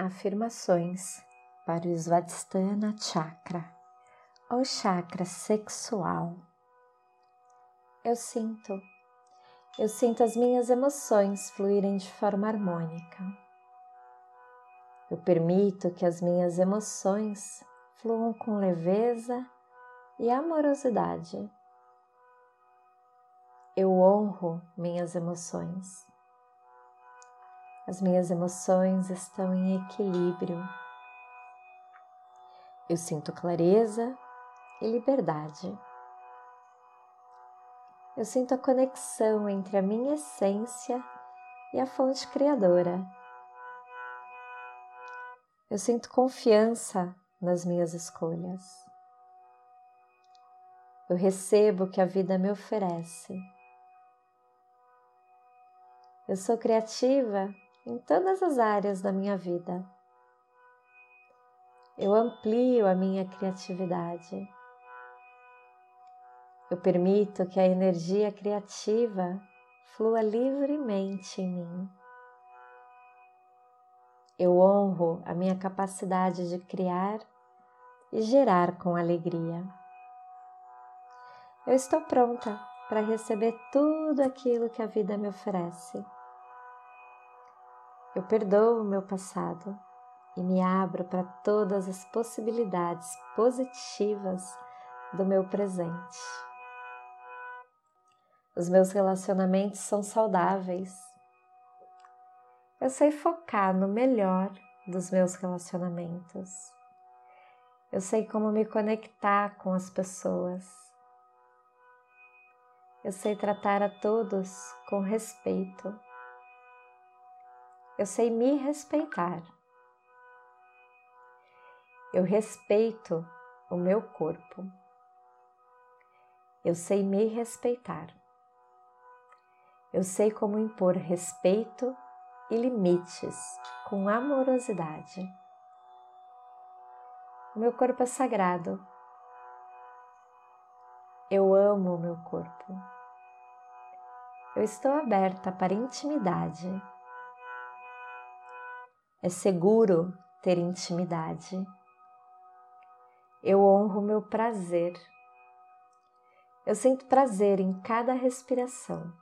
Afirmações para o Svadhisthana Chakra, ou chakra sexual. Eu sinto, eu sinto as minhas emoções fluírem de forma harmônica. Eu permito que as minhas emoções fluam com leveza e amorosidade. Eu honro minhas emoções. As minhas emoções estão em equilíbrio. Eu sinto clareza e liberdade. Eu sinto a conexão entre a minha essência e a fonte criadora. Eu sinto confiança nas minhas escolhas. Eu recebo o que a vida me oferece. Eu sou criativa em todas as áreas da minha vida. Eu amplio a minha criatividade. Eu permito que a energia criativa flua livremente em mim. Eu honro a minha capacidade de criar e gerar com alegria. Eu estou pronta para receber tudo aquilo que a vida me oferece. Eu perdoo o meu passado e me abro para todas as possibilidades positivas do meu presente. Os meus relacionamentos são saudáveis. Eu sei focar no melhor dos meus relacionamentos. Eu sei como me conectar com as pessoas. Eu sei tratar a todos com respeito eu sei me respeitar. Eu respeito o meu corpo. Eu sei me respeitar. Eu sei como impor respeito e limites com amorosidade. O meu corpo é sagrado. Eu amo o meu corpo. Eu estou aberta para intimidade é seguro ter intimidade. Eu honro meu prazer. Eu sinto prazer em cada respiração.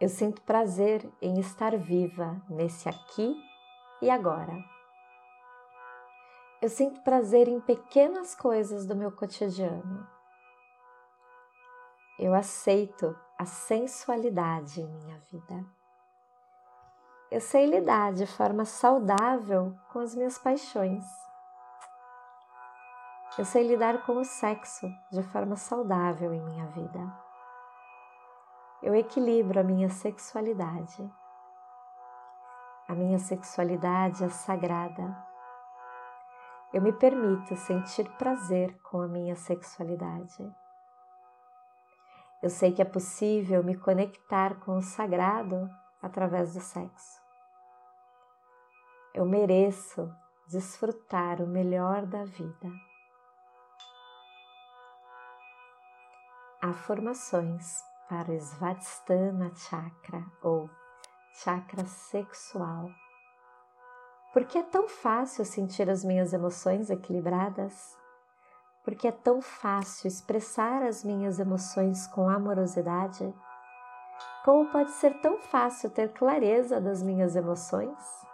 Eu sinto prazer em estar viva nesse aqui e agora. Eu sinto prazer em pequenas coisas do meu cotidiano. Eu aceito a sensualidade em minha vida eu sei lidar de forma saudável com as minhas paixões. Eu sei lidar com o sexo de forma saudável em minha vida. Eu equilibro a minha sexualidade. A minha sexualidade é sagrada. Eu me permito sentir prazer com a minha sexualidade. Eu sei que é possível me conectar com o sagrado através do sexo. Eu mereço desfrutar o melhor da vida. Afirmações para o Svadhisthana Chakra ou chakra sexual. Por que é tão fácil sentir as minhas emoções equilibradas? Porque é tão fácil expressar as minhas emoções com amorosidade? Como pode ser tão fácil ter clareza das minhas emoções?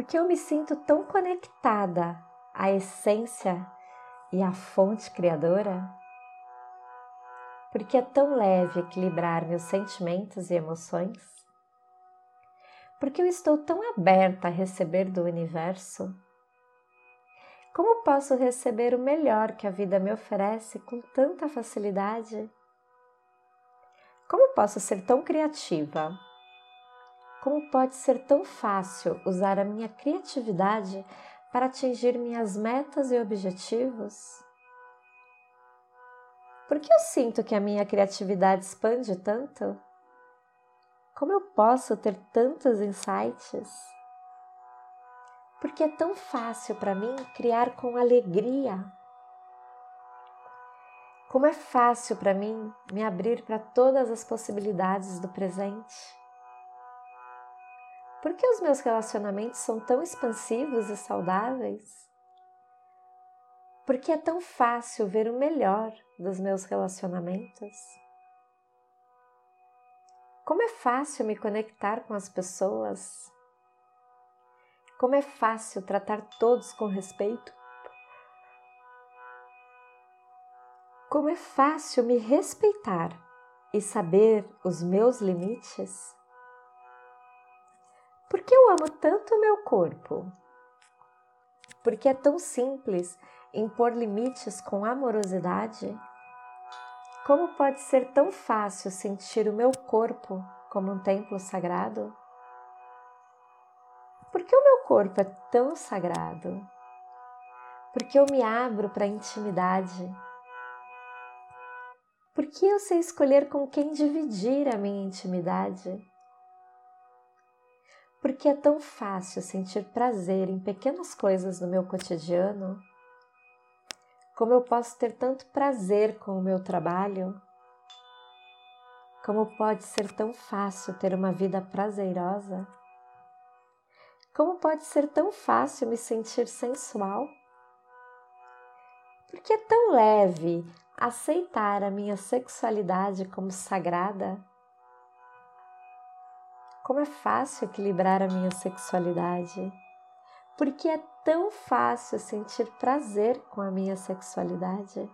Porque eu me sinto tão conectada à essência e à fonte criadora? Porque é tão leve equilibrar meus sentimentos e emoções? Porque eu estou tão aberta a receber do universo? Como posso receber o melhor que a vida me oferece com tanta facilidade? Como posso ser tão criativa? Como pode ser tão fácil usar a minha criatividade para atingir minhas metas e objetivos? Por que eu sinto que a minha criatividade expande tanto? Como eu posso ter tantos insights? Porque é tão fácil para mim criar com alegria. Como é fácil para mim me abrir para todas as possibilidades do presente. Por que os meus relacionamentos são tão expansivos e saudáveis? Por que é tão fácil ver o melhor dos meus relacionamentos? Como é fácil me conectar com as pessoas? Como é fácil tratar todos com respeito? Como é fácil me respeitar e saber os meus limites? Por que eu amo tanto o meu corpo? Porque é tão simples impor limites com amorosidade? Como pode ser tão fácil sentir o meu corpo como um templo sagrado? Por que o meu corpo é tão sagrado? Porque eu me abro para a intimidade? Por que eu sei escolher com quem dividir a minha intimidade? Porque é tão fácil sentir prazer em pequenas coisas no meu cotidiano? Como eu posso ter tanto prazer com o meu trabalho? Como pode ser tão fácil ter uma vida prazerosa? Como pode ser tão fácil me sentir sensual? Porque é tão leve aceitar a minha sexualidade como sagrada? Como é fácil equilibrar a minha sexualidade. Porque é tão fácil sentir prazer com a minha sexualidade.